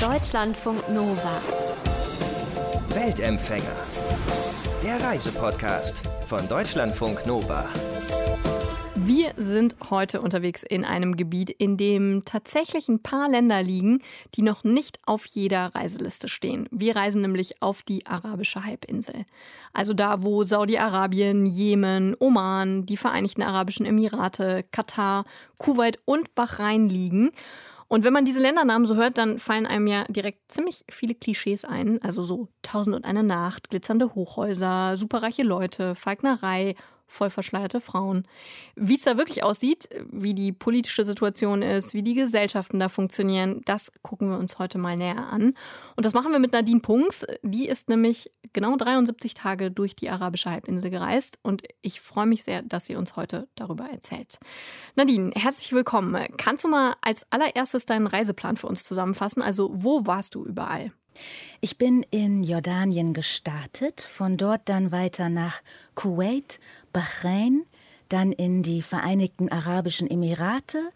Deutschlandfunk Nova. Weltempfänger. Der Reisepodcast von Deutschlandfunk Nova. Wir sind heute unterwegs in einem Gebiet, in dem tatsächlich ein paar Länder liegen, die noch nicht auf jeder Reiseliste stehen. Wir reisen nämlich auf die arabische Halbinsel. Also da, wo Saudi-Arabien, Jemen, Oman, die Vereinigten Arabischen Emirate, Katar, Kuwait und Bahrain liegen. Und wenn man diese Ländernamen so hört, dann fallen einem ja direkt ziemlich viele Klischees ein. Also so Tausend und eine Nacht, glitzernde Hochhäuser, superreiche Leute, Falknerei, voll verschleierte Frauen. Wie es da wirklich aussieht, wie die politische Situation ist, wie die Gesellschaften da funktionieren, das gucken wir uns heute mal näher an. Und das machen wir mit Nadine Punks. Die ist nämlich genau 73 Tage durch die arabische Halbinsel gereist und ich freue mich sehr, dass sie uns heute darüber erzählt. Nadine, herzlich willkommen. Kannst du mal als allererstes deinen Reiseplan für uns zusammenfassen? Also, wo warst du überall? Ich bin in Jordanien gestartet, von dort dann weiter nach Kuwait, Bahrain, dann in die Vereinigten Arabischen Emirate,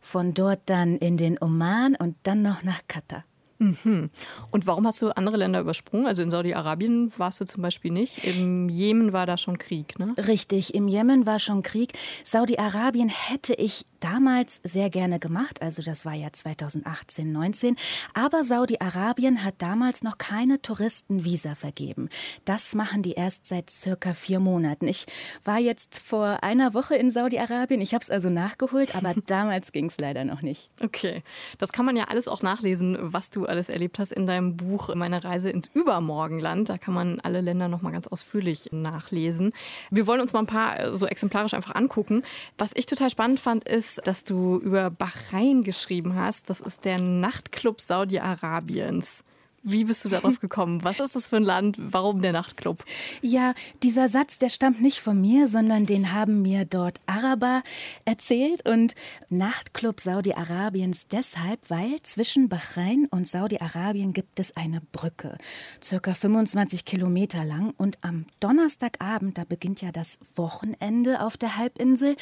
von dort dann in den Oman und dann noch nach Katar. Mhm. Und warum hast du andere Länder übersprungen? Also in Saudi-Arabien warst du zum Beispiel nicht. Im Jemen war da schon Krieg, ne? Richtig, im Jemen war schon Krieg. Saudi-Arabien hätte ich damals sehr gerne gemacht, also das war ja 2018, 19. Aber Saudi-Arabien hat damals noch keine Touristenvisa vergeben. Das machen die erst seit circa vier Monaten. Ich war jetzt vor einer Woche in Saudi-Arabien. Ich habe es also nachgeholt, aber damals ging es leider noch nicht. Okay, das kann man ja alles auch nachlesen, was du alles erlebt hast in deinem Buch Meine Reise ins Übermorgenland. Da kann man alle Länder noch mal ganz ausführlich nachlesen. Wir wollen uns mal ein paar äh, so exemplarisch einfach angucken. Was ich total spannend fand, ist, dass du über Bahrain geschrieben hast. Das ist der Nachtclub Saudi-Arabiens. Wie bist du darauf gekommen? Was ist das für ein Land? Warum der Nachtclub? Ja, dieser Satz, der stammt nicht von mir, sondern den haben mir dort Araber erzählt. Und Nachtclub Saudi-Arabiens deshalb, weil zwischen Bahrain und Saudi-Arabien gibt es eine Brücke, circa 25 Kilometer lang. Und am Donnerstagabend, da beginnt ja das Wochenende auf der Halbinsel,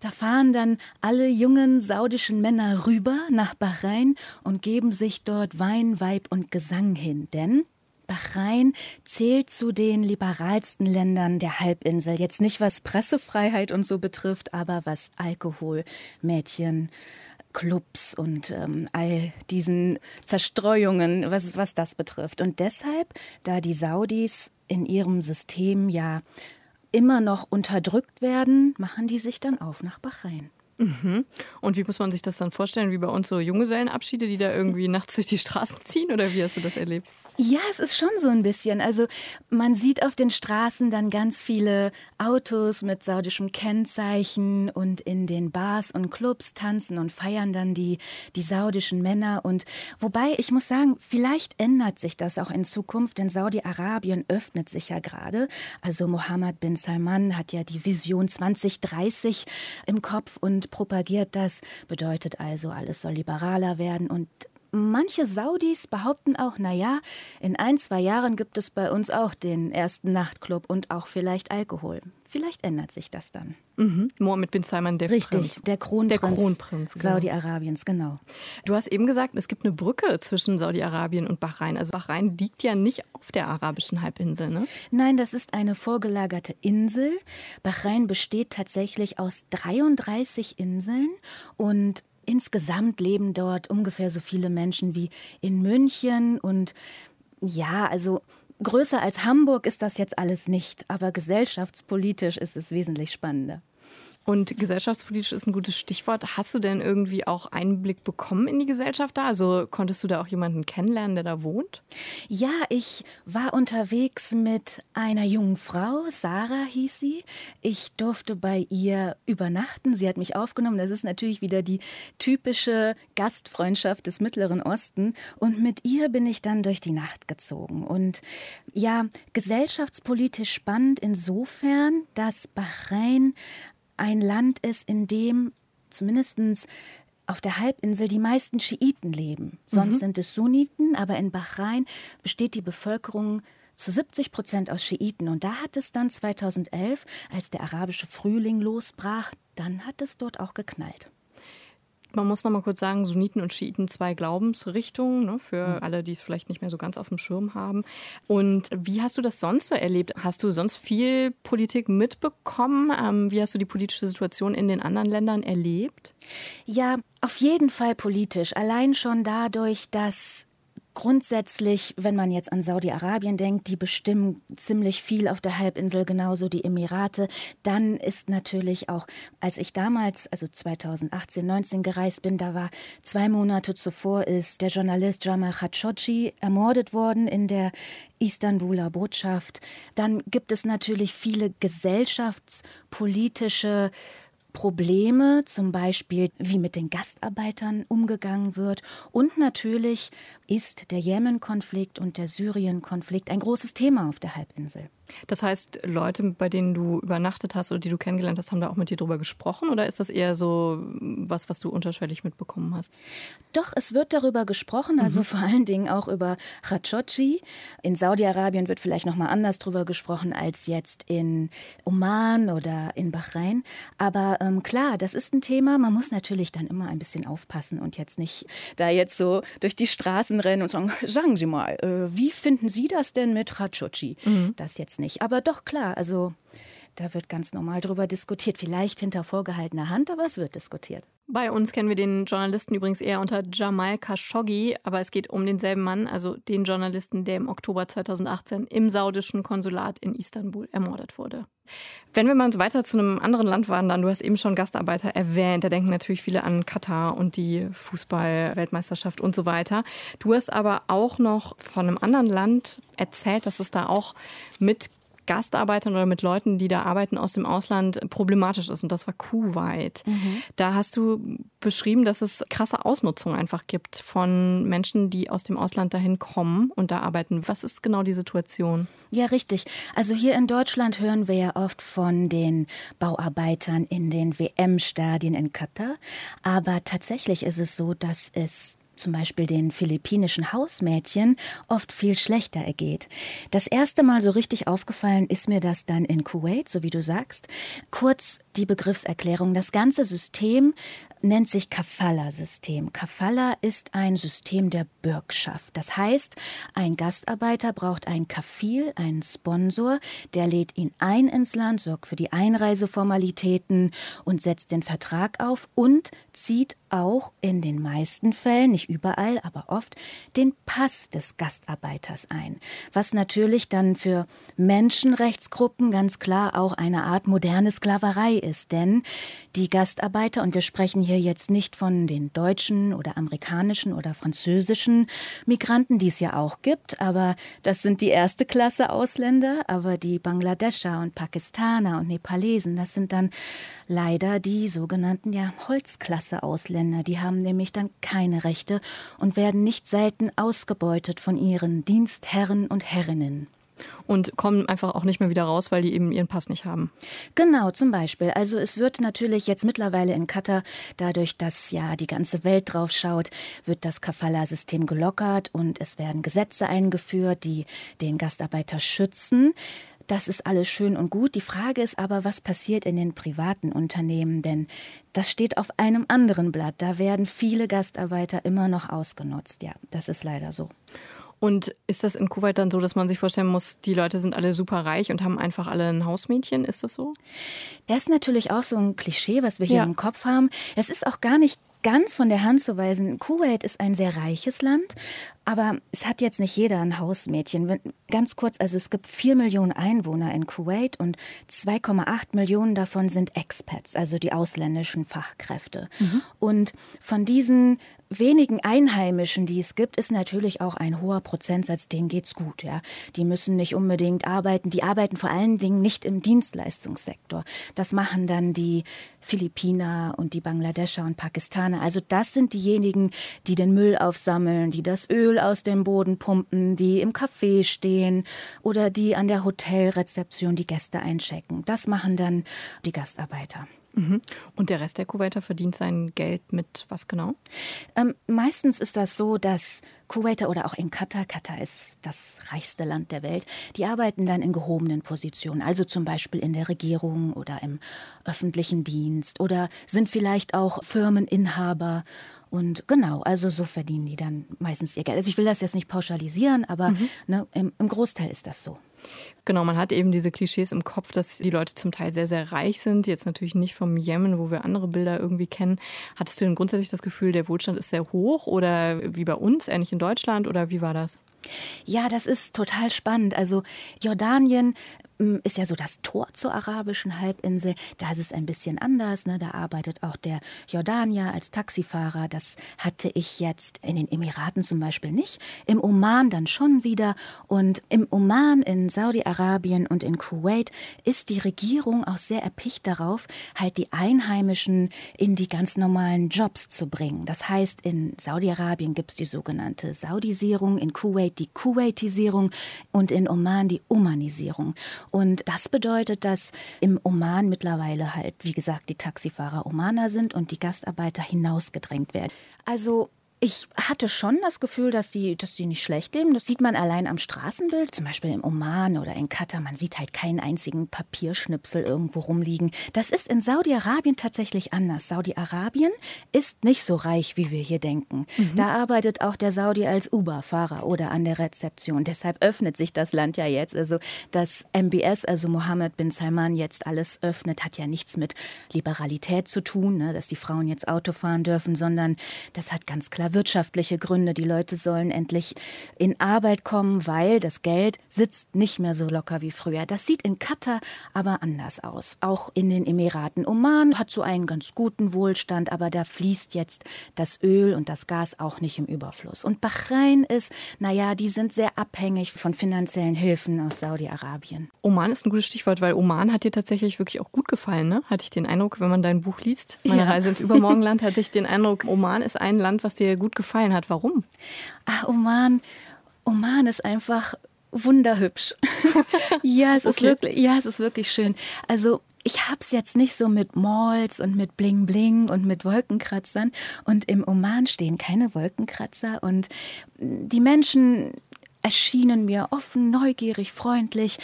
da fahren dann alle jungen saudischen Männer rüber nach Bahrain und geben sich dort Wein, Weib und Gesang Gesang hin, denn Bahrain zählt zu den liberalsten Ländern der Halbinsel. Jetzt nicht was Pressefreiheit und so betrifft, aber was Alkohol, Mädchen, Clubs und ähm, all diesen Zerstreuungen, was, was das betrifft. Und deshalb, da die Saudis in ihrem System ja immer noch unterdrückt werden, machen die sich dann auf nach Bahrain. Mhm. Und wie muss man sich das dann vorstellen? Wie bei uns so Junggesellenabschiede, die da irgendwie nachts durch die Straßen ziehen? Oder wie hast du das erlebt? Ja, es ist schon so ein bisschen. Also man sieht auf den Straßen dann ganz viele Autos mit saudischem Kennzeichen und in den Bars und Clubs tanzen und feiern dann die, die saudischen Männer. Und wobei ich muss sagen, vielleicht ändert sich das auch in Zukunft, denn Saudi-Arabien öffnet sich ja gerade. Also Mohammed bin Salman hat ja die Vision 2030 im Kopf und propagiert das, bedeutet also, alles soll liberaler werden und Manche Saudis behaupten auch, naja, in ein, zwei Jahren gibt es bei uns auch den ersten Nachtclub und auch vielleicht Alkohol. Vielleicht ändert sich das dann. Mhm. Mohammed bin Salman, der Richtig, Prinz. der Kronprinz, der Kronprinz genau. Saudi-Arabiens, genau. Du hast eben gesagt, es gibt eine Brücke zwischen Saudi-Arabien und Bahrain. Also Bahrain liegt ja nicht auf der arabischen Halbinsel, ne? Nein, das ist eine vorgelagerte Insel. Bahrain besteht tatsächlich aus 33 Inseln und Insgesamt leben dort ungefähr so viele Menschen wie in München und ja, also größer als Hamburg ist das jetzt alles nicht, aber gesellschaftspolitisch ist es wesentlich spannender. Und gesellschaftspolitisch ist ein gutes Stichwort. Hast du denn irgendwie auch Einblick bekommen in die Gesellschaft da? Also konntest du da auch jemanden kennenlernen, der da wohnt? Ja, ich war unterwegs mit einer jungen Frau, Sarah hieß sie. Ich durfte bei ihr übernachten. Sie hat mich aufgenommen. Das ist natürlich wieder die typische Gastfreundschaft des Mittleren Osten. Und mit ihr bin ich dann durch die Nacht gezogen. Und ja, gesellschaftspolitisch spannend insofern, dass Bahrain ein Land ist, in dem zumindest auf der Halbinsel die meisten Schiiten leben. Sonst mhm. sind es Sunniten, aber in Bahrain besteht die Bevölkerung zu 70 Prozent aus Schiiten. Und da hat es dann 2011, als der arabische Frühling losbrach, dann hat es dort auch geknallt. Man muss noch mal kurz sagen, Sunniten und Schiiten zwei Glaubensrichtungen, ne, für mhm. alle, die es vielleicht nicht mehr so ganz auf dem Schirm haben. Und wie hast du das sonst so erlebt? Hast du sonst viel Politik mitbekommen? Ähm, wie hast du die politische Situation in den anderen Ländern erlebt? Ja, auf jeden Fall politisch. Allein schon dadurch, dass Grundsätzlich, wenn man jetzt an Saudi-Arabien denkt, die bestimmen ziemlich viel auf der Halbinsel, genauso die Emirate. Dann ist natürlich auch, als ich damals, also 2018, 19 gereist bin, da war zwei Monate zuvor ist der Journalist Jamal Khashoggi ermordet worden in der Istanbuler Botschaft. Dann gibt es natürlich viele gesellschaftspolitische Probleme, zum Beispiel wie mit den Gastarbeitern umgegangen wird. Und natürlich ist der Jemen-Konflikt und der Syrien-Konflikt ein großes Thema auf der Halbinsel. Das heißt, Leute, bei denen du übernachtet hast oder die du kennengelernt hast, haben da auch mit dir drüber gesprochen oder ist das eher so was, was du unterschwellig mitbekommen hast? Doch, es wird darüber gesprochen, also mhm. vor allen Dingen auch über Khashoggi. In Saudi-Arabien wird vielleicht noch mal anders drüber gesprochen als jetzt in Oman oder in Bahrain. Aber ähm, klar, das ist ein Thema. Man muss natürlich dann immer ein bisschen aufpassen und jetzt nicht da jetzt so durch die Straßen rennen und sagen, sagen Sie mal, äh, wie finden Sie das denn mit Khashoggi? Mhm. Das jetzt nicht. Aber doch klar, also da wird ganz normal drüber diskutiert. Vielleicht hinter vorgehaltener Hand, aber es wird diskutiert. Bei uns kennen wir den Journalisten übrigens eher unter Jamal Khashoggi, aber es geht um denselben Mann, also den Journalisten, der im Oktober 2018 im saudischen Konsulat in Istanbul ermordet wurde. Wenn wir mal weiter zu einem anderen Land wandern, du hast eben schon Gastarbeiter erwähnt, da denken natürlich viele an Katar und die Fußball-Weltmeisterschaft und so weiter. Du hast aber auch noch von einem anderen Land erzählt, dass es da auch mit Gastarbeitern oder mit Leuten, die da arbeiten aus dem Ausland, problematisch ist. Und das war Kuwait. Mhm. Da hast du beschrieben, dass es krasse Ausnutzung einfach gibt von Menschen, die aus dem Ausland dahin kommen und da arbeiten. Was ist genau die Situation? Ja, richtig. Also hier in Deutschland hören wir ja oft von den Bauarbeitern in den WM-Stadien in Katar. Aber tatsächlich ist es so, dass es zum Beispiel den philippinischen Hausmädchen, oft viel schlechter ergeht. Das erste Mal so richtig aufgefallen ist mir das dann in Kuwait, so wie du sagst. Kurz die Begriffserklärung. Das ganze System nennt sich Kafala-System. Kafala ist ein System der Bürgschaft. Das heißt, ein Gastarbeiter braucht einen Kafil, einen Sponsor, der lädt ihn ein ins Land, sorgt für die Einreiseformalitäten und setzt den Vertrag auf und zieht auch in den meisten Fällen, nicht überall, aber oft, den Pass des Gastarbeiters ein. Was natürlich dann für Menschenrechtsgruppen ganz klar auch eine Art moderne Sklaverei ist. Denn die Gastarbeiter, und wir sprechen hier jetzt nicht von den deutschen oder amerikanischen oder französischen Migranten, die es ja auch gibt, aber das sind die erste Klasse Ausländer, aber die Bangladescher und Pakistaner und Nepalesen, das sind dann leider die sogenannten ja Holzklasse Ausländer, die haben nämlich dann keine Rechte und werden nicht selten ausgebeutet von ihren Dienstherren und Herrinnen und kommen einfach auch nicht mehr wieder raus, weil die eben ihren Pass nicht haben. Genau, zum Beispiel. Also es wird natürlich jetzt mittlerweile in Katar, dadurch, dass ja die ganze Welt drauf schaut, wird das Kafala-System gelockert und es werden Gesetze eingeführt, die den Gastarbeiter schützen. Das ist alles schön und gut. Die Frage ist aber, was passiert in den privaten Unternehmen? Denn das steht auf einem anderen Blatt. Da werden viele Gastarbeiter immer noch ausgenutzt. Ja, das ist leider so. Und ist das in Kuwait dann so, dass man sich vorstellen muss, die Leute sind alle super reich und haben einfach alle ein Hausmädchen? Ist das so? Das ist natürlich auch so ein Klischee, was wir hier ja. im Kopf haben. Es ist auch gar nicht ganz von der Hand zu weisen. Kuwait ist ein sehr reiches Land, aber es hat jetzt nicht jeder ein Hausmädchen. Ganz kurz, also es gibt vier Millionen Einwohner in Kuwait und 2,8 Millionen davon sind Expats, also die ausländischen Fachkräfte. Mhm. Und von diesen wenigen Einheimischen, die es gibt, ist natürlich auch ein hoher Prozentsatz, denen geht's gut. Ja, die müssen nicht unbedingt arbeiten. Die arbeiten vor allen Dingen nicht im Dienstleistungssektor. Das machen dann die Philippiner und die Bangladescher und Pakistaner. Also das sind diejenigen, die den Müll aufsammeln, die das Öl aus dem Boden pumpen, die im Café stehen oder die an der Hotelrezeption die Gäste einchecken. Das machen dann die Gastarbeiter. Mhm. Und der Rest der Kuwaiter verdient sein Geld mit was genau? Ähm, meistens ist das so, dass Kuwaiter oder auch in Katar, Katar ist das reichste Land der Welt, die arbeiten dann in gehobenen Positionen, also zum Beispiel in der Regierung oder im öffentlichen Dienst oder sind vielleicht auch Firmeninhaber. Und genau, also so verdienen die dann meistens ihr Geld. Also ich will das jetzt nicht pauschalisieren, aber mhm. ne, im, im Großteil ist das so. Genau, man hat eben diese Klischees im Kopf, dass die Leute zum Teil sehr, sehr reich sind. Jetzt natürlich nicht vom Jemen, wo wir andere Bilder irgendwie kennen. Hattest du denn grundsätzlich das Gefühl, der Wohlstand ist sehr hoch oder wie bei uns, ähnlich in Deutschland oder wie war das? Ja, das ist total spannend. Also Jordanien ist ja so das Tor zur arabischen Halbinsel. Da ist es ein bisschen anders. Ne? Da arbeitet auch der Jordanier als Taxifahrer. Das hatte ich jetzt in den Emiraten zum Beispiel nicht. Im Oman dann schon wieder. Und im Oman, in Saudi-Arabien und in Kuwait ist die Regierung auch sehr erpicht darauf, halt die Einheimischen in die ganz normalen Jobs zu bringen. Das heißt, in Saudi-Arabien gibt es die sogenannte Saudisierung, in Kuwait die Kuwaitisierung und in Oman die Omanisierung. Und das bedeutet, dass im Oman mittlerweile halt, wie gesagt, die Taxifahrer Omaner sind und die Gastarbeiter hinausgedrängt werden. Also ich hatte schon das Gefühl, dass die, dass die nicht schlecht leben. Das sieht man allein am Straßenbild, zum Beispiel im Oman oder in Katar. Man sieht halt keinen einzigen Papierschnipsel irgendwo rumliegen. Das ist in Saudi-Arabien tatsächlich anders. Saudi-Arabien ist nicht so reich, wie wir hier denken. Mhm. Da arbeitet auch der Saudi als Uber-Fahrer oder an der Rezeption. Deshalb öffnet sich das Land ja jetzt. Also, dass MBS, also Mohammed bin Salman, jetzt alles öffnet, hat ja nichts mit Liberalität zu tun, ne, dass die Frauen jetzt Auto fahren dürfen, sondern das hat ganz klar wirtschaftliche Gründe. Die Leute sollen endlich in Arbeit kommen, weil das Geld sitzt nicht mehr so locker wie früher. Das sieht in Katar aber anders aus. Auch in den Emiraten. Oman hat so einen ganz guten Wohlstand, aber da fließt jetzt das Öl und das Gas auch nicht im Überfluss. Und Bahrain ist, naja, die sind sehr abhängig von finanziellen Hilfen aus Saudi-Arabien. Oman ist ein gutes Stichwort, weil Oman hat dir tatsächlich wirklich auch gut gefallen, ne? Hatte ich den Eindruck, wenn man dein Buch liest, meine ja. Reise ins Übermorgenland, hatte ich den Eindruck, Oman ist ein Land, was dir gut gefallen hat. Warum? Ah, Oman, Oman ist einfach wunderhübsch. ja, es okay. ist wirklich, ja, es ist wirklich schön. Also ich habe es jetzt nicht so mit Malls und mit Bling Bling und mit Wolkenkratzern. Und im Oman stehen keine Wolkenkratzer. Und die Menschen erschienen mir offen, neugierig, freundlich.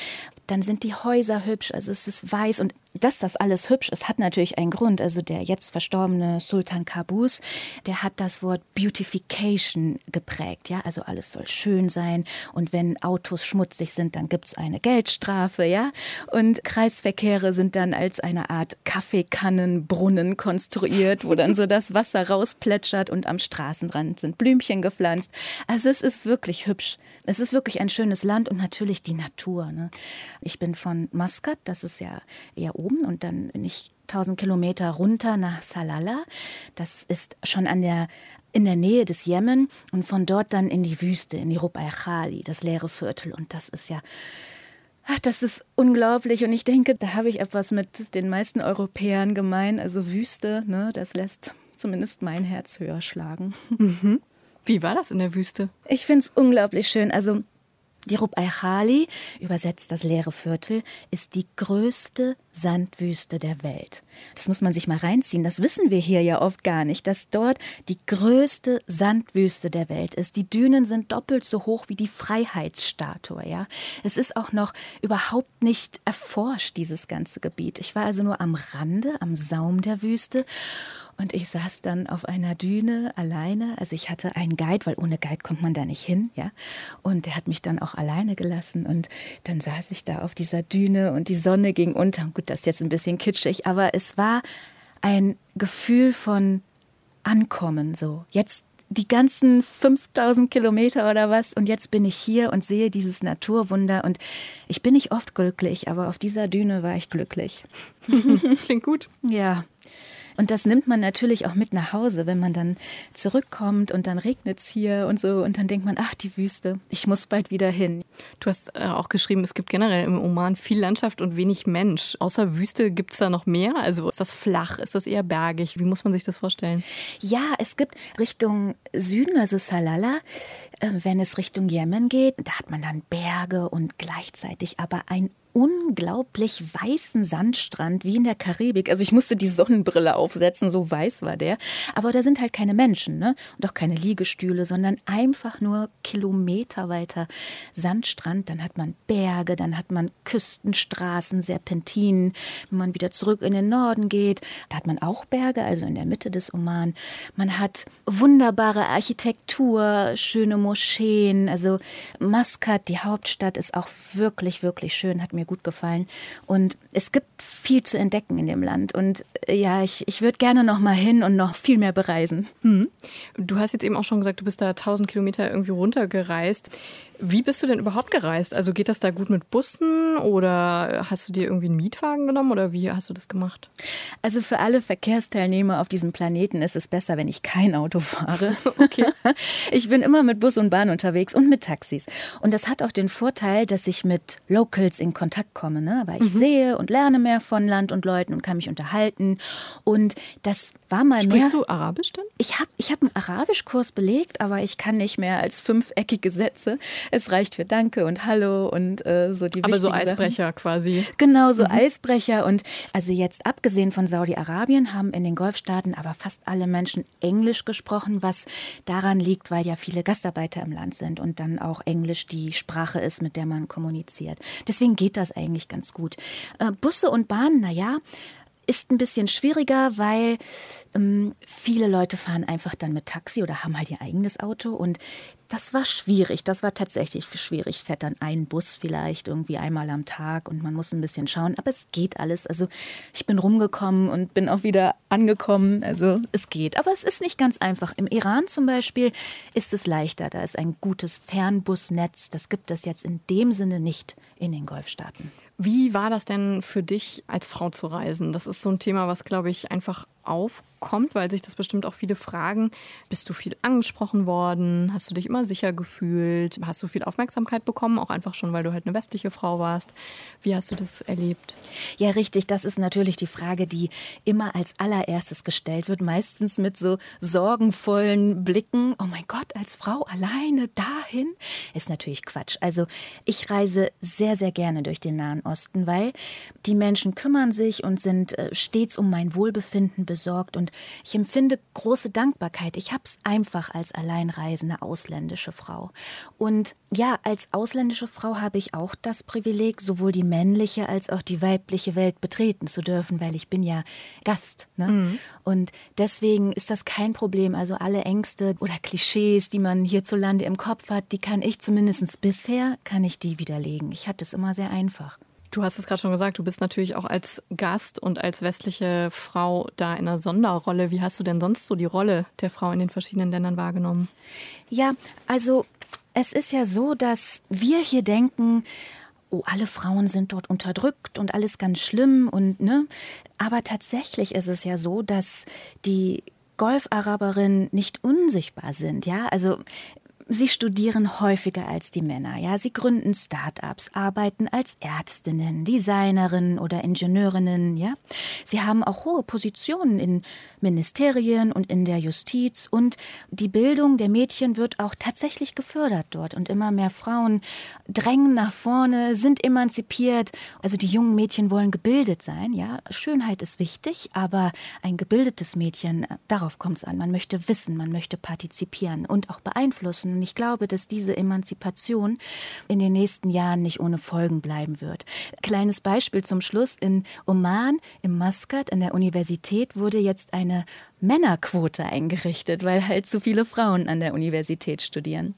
Dann sind die Häuser hübsch, also es ist weiß und dass das alles hübsch ist, hat natürlich einen Grund. Also der jetzt verstorbene Sultan Qaboos, der hat das Wort Beautification geprägt. Ja, also alles soll schön sein. Und wenn Autos schmutzig sind, dann gibt es eine Geldstrafe. Ja, und Kreisverkehre sind dann als eine Art Kaffeekannenbrunnen konstruiert, wo dann so das Wasser rausplätschert und am Straßenrand sind Blümchen gepflanzt. Also es ist wirklich hübsch. Es ist wirklich ein schönes Land und natürlich die Natur. Ne? Ich bin von Muscat, das ist ja eher oben und dann nicht 1000 Kilometer runter nach Salala. Das ist schon an der, in der Nähe des Jemen und von dort dann in die Wüste, in die Rub al-Khali, das leere Viertel. Und das ist ja, ach, das ist unglaublich. Und ich denke, da habe ich etwas mit den meisten Europäern gemein. Also Wüste, ne, das lässt zumindest mein Herz höher schlagen. Mhm. Wie war das in der Wüste? Ich finde es unglaublich schön. Also die Rub al-Khali, übersetzt das leere Viertel, ist die größte Sandwüste der Welt. Das muss man sich mal reinziehen. Das wissen wir hier ja oft gar nicht, dass dort die größte Sandwüste der Welt ist. Die Dünen sind doppelt so hoch wie die Freiheitsstatue. Ja, es ist auch noch überhaupt nicht erforscht dieses ganze Gebiet. Ich war also nur am Rande, am Saum der Wüste und ich saß dann auf einer Düne alleine. Also ich hatte einen Guide, weil ohne Guide kommt man da nicht hin, ja. Und der hat mich dann auch alleine gelassen. Und dann saß ich da auf dieser Düne und die Sonne ging unter. Gut, das ist jetzt ein bisschen kitschig, aber es war ein Gefühl von Ankommen so. Jetzt die ganzen 5000 Kilometer oder was und jetzt bin ich hier und sehe dieses Naturwunder und ich bin nicht oft glücklich, aber auf dieser Düne war ich glücklich. Klingt gut. Ja. Und das nimmt man natürlich auch mit nach Hause, wenn man dann zurückkommt und dann regnet es hier und so und dann denkt man, ach, die Wüste, ich muss bald wieder hin. Du hast äh, auch geschrieben, es gibt generell im Oman viel Landschaft und wenig Mensch. Außer Wüste gibt es da noch mehr? Also ist das flach, ist das eher bergig? Wie muss man sich das vorstellen? Ja, es gibt Richtung Süden, also Salala, äh, wenn es Richtung Jemen geht, da hat man dann Berge und gleichzeitig aber ein unglaublich weißen Sandstrand wie in der Karibik. Also ich musste die Sonnenbrille aufsetzen, so weiß war der. Aber da sind halt keine Menschen ne? und auch keine Liegestühle, sondern einfach nur Kilometer weiter Sandstrand. Dann hat man Berge, dann hat man Küstenstraßen, Serpentinen. Wenn man wieder zurück in den Norden geht, da hat man auch Berge, also in der Mitte des Oman. Man hat wunderbare Architektur, schöne Moscheen. Also Maskat, die Hauptstadt, ist auch wirklich, wirklich schön, hat mir gut gefallen. Und es gibt viel zu entdecken in dem Land. Und äh, ja, ich, ich würde gerne noch mal hin und noch viel mehr bereisen. Hm. Du hast jetzt eben auch schon gesagt, du bist da 1000 Kilometer irgendwie runtergereist. Wie bist du denn überhaupt gereist? Also geht das da gut mit Bussen oder hast du dir irgendwie einen Mietwagen genommen oder wie hast du das gemacht? Also für alle Verkehrsteilnehmer auf diesem Planeten ist es besser, wenn ich kein Auto fahre. Okay. Ich bin immer mit Bus und Bahn unterwegs und mit Taxis. Und das hat auch den Vorteil, dass ich mit Locals in Kontakt komme, ne? weil ich mhm. sehe und lerne mehr von Land und Leuten und kann mich unterhalten. Und das war mal Sprichst mehr. Sprichst du Arabisch denn? Ich habe ich hab einen Arabischkurs belegt, aber ich kann nicht mehr als fünfeckige Sätze. Es reicht für Danke und Hallo und äh, so die Aber so Eisbrecher Sachen. quasi. Genau, so mhm. Eisbrecher. Und also jetzt abgesehen von Saudi-Arabien haben in den Golfstaaten aber fast alle Menschen Englisch gesprochen, was daran liegt, weil ja viele Gastarbeiter im Land sind und dann auch Englisch die Sprache ist, mit der man kommuniziert. Deswegen geht das eigentlich ganz gut. Äh, Busse und Bahnen, naja, ist ein bisschen schwieriger, weil ähm, viele Leute fahren einfach dann mit Taxi oder haben halt ihr eigenes Auto und das war schwierig. Das war tatsächlich schwierig. Fährt dann ein Bus vielleicht irgendwie einmal am Tag und man muss ein bisschen schauen, aber es geht alles. Also ich bin rumgekommen und bin auch wieder angekommen. Also es geht, aber es ist nicht ganz einfach. Im Iran zum Beispiel ist es leichter. Da ist ein gutes Fernbusnetz. Das gibt es jetzt in dem Sinne nicht in den Golfstaaten. Wie war das denn für dich, als Frau zu reisen? Das ist so ein Thema, was, glaube ich, einfach aufkommt, weil sich das bestimmt auch viele fragen. Bist du viel angesprochen worden? Hast du dich immer sicher gefühlt? Hast du viel Aufmerksamkeit bekommen? Auch einfach schon, weil du halt eine westliche Frau warst. Wie hast du das erlebt? Ja, richtig. Das ist natürlich die Frage, die immer als allererstes gestellt wird. Meistens mit so sorgenvollen Blicken. Oh mein Gott, als Frau alleine dahin? Ist natürlich Quatsch. Also ich reise sehr, sehr gerne durch den Nahen Osten, weil die Menschen kümmern sich und sind äh, stets um mein Wohlbefinden besorgt und ich empfinde große Dankbarkeit. Ich habe es einfach als alleinreisende ausländische Frau. Und ja, als ausländische Frau habe ich auch das Privileg, sowohl die männliche als auch die weibliche Welt betreten zu dürfen, weil ich bin ja Gast. Ne? Mhm. Und deswegen ist das kein Problem. Also alle Ängste oder Klischees, die man hierzulande im Kopf hat, die kann ich zumindest bisher, kann ich die widerlegen. Ich hatte es immer sehr einfach. Du hast es gerade schon gesagt, du bist natürlich auch als Gast und als westliche Frau da in einer Sonderrolle. Wie hast du denn sonst so die Rolle der Frau in den verschiedenen Ländern wahrgenommen? Ja, also es ist ja so, dass wir hier denken, oh, alle Frauen sind dort unterdrückt und alles ganz schlimm und ne. Aber tatsächlich ist es ja so, dass die Golfaraberinnen nicht unsichtbar sind, ja. Also Sie studieren häufiger als die Männer, ja. Sie gründen Start-ups, arbeiten als Ärztinnen, Designerinnen oder Ingenieurinnen, ja. Sie haben auch hohe Positionen in Ministerien und in der Justiz und die Bildung der Mädchen wird auch tatsächlich gefördert dort und immer mehr Frauen drängen nach vorne, sind emanzipiert. Also die jungen Mädchen wollen gebildet sein, ja. Schönheit ist wichtig, aber ein gebildetes Mädchen, darauf kommt es an. Man möchte wissen, man möchte partizipieren und auch beeinflussen und ich glaube, dass diese Emanzipation in den nächsten Jahren nicht ohne Folgen bleiben wird. Kleines Beispiel zum Schluss. In Oman, im Maskat, an der Universität, wurde jetzt eine Männerquote eingerichtet, weil halt zu viele Frauen an der Universität studieren.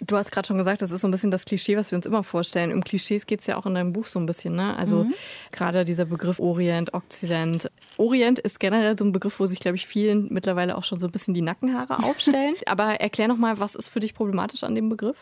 Du hast gerade schon gesagt, das ist so ein bisschen das Klischee, was wir uns immer vorstellen. Im Klischees geht es ja auch in deinem Buch so ein bisschen. Ne? Also mhm. gerade dieser Begriff Orient, Okzident. Orient ist generell so ein Begriff, wo sich, glaube ich, vielen mittlerweile auch schon so ein bisschen die Nackenhaare aufstellen. Aber erklär noch mal, was ist für dich problematisch an dem Begriff?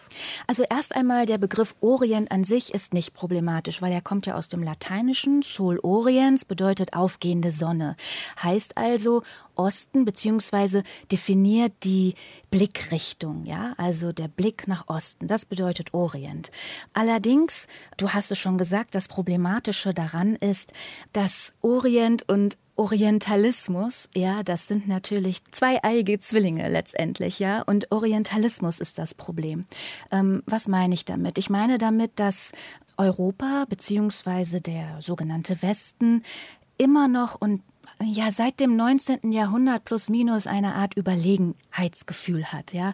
Also erst einmal, der Begriff Orient an sich ist nicht problematisch, weil er kommt ja aus dem Lateinischen. Sol Orients bedeutet aufgehende Sonne. Heißt also, Osten beziehungsweise definiert die Blickrichtung, ja, also der Blick nach Osten. Das bedeutet Orient. Allerdings, du hast es schon gesagt, das Problematische daran ist, dass Orient und Orientalismus, ja, das sind natürlich zweieige Zwillinge letztendlich, ja, und Orientalismus ist das Problem. Ähm, was meine ich damit? Ich meine damit, dass Europa bzw. der sogenannte Westen immer noch und ja seit dem 19. Jahrhundert plus minus eine Art Überlegenheitsgefühl hat, ja.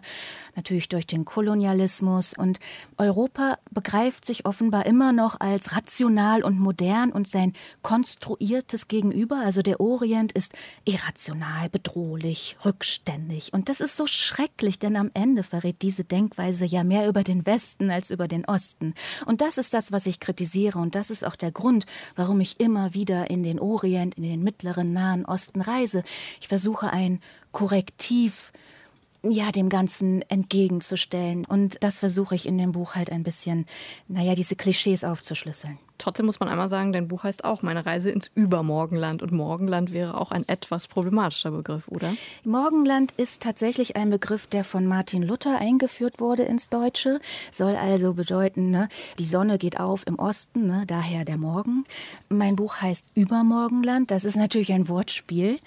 Natürlich durch den Kolonialismus und Europa begreift sich offenbar immer noch als rational und modern und sein konstruiertes Gegenüber, also der Orient ist irrational, bedrohlich, rückständig und das ist so schrecklich, denn am Ende verrät diese Denkweise ja mehr über den Westen als über den Osten. Und das ist das, was ich kritisiere und das ist auch der Grund, warum ich immer wieder in den Orient, in den mittleren Nahen Osten reise. Ich versuche ein Korrektiv ja, dem Ganzen entgegenzustellen. Und das versuche ich in dem Buch halt ein bisschen, naja, diese Klischees aufzuschlüsseln. Trotzdem muss man einmal sagen, dein Buch heißt auch Meine Reise ins Übermorgenland. Und Morgenland wäre auch ein etwas problematischer Begriff, oder? Morgenland ist tatsächlich ein Begriff, der von Martin Luther eingeführt wurde ins Deutsche. Soll also bedeuten, ne, die Sonne geht auf im Osten, ne, daher der Morgen. Mein Buch heißt Übermorgenland. Das ist natürlich ein Wortspiel.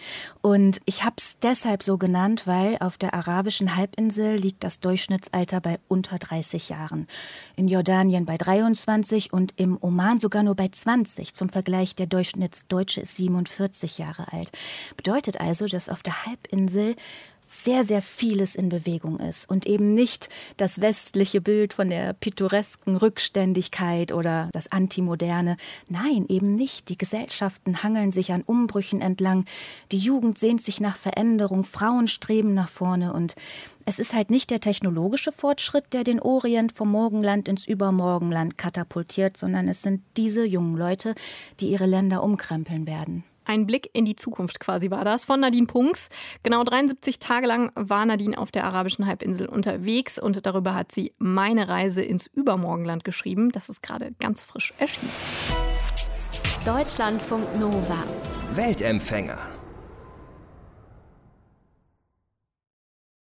Und ich habe es deshalb so genannt, weil auf der arabischen Halbinsel liegt das Durchschnittsalter bei unter 30 Jahren. In Jordanien bei 23 und im Oman sogar nur bei 20. Zum Vergleich, der Durchschnittsdeutsche ist 47 Jahre alt. Bedeutet also, dass auf der Halbinsel sehr, sehr vieles in Bewegung ist und eben nicht das westliche Bild von der pittoresken Rückständigkeit oder das Antimoderne. Nein, eben nicht. Die Gesellschaften hangeln sich an Umbrüchen entlang. Die Jugend sehnt sich nach Veränderung. Frauen streben nach vorne und es ist halt nicht der technologische Fortschritt, der den Orient vom Morgenland ins Übermorgenland katapultiert, sondern es sind diese jungen Leute, die ihre Länder umkrempeln werden. Ein Blick in die Zukunft quasi war das von Nadine Punks. Genau 73 Tage lang war Nadine auf der arabischen Halbinsel unterwegs und darüber hat sie Meine Reise ins Übermorgenland geschrieben. Das ist gerade ganz frisch erschienen. Deutschlandfunk Nova. Weltempfänger.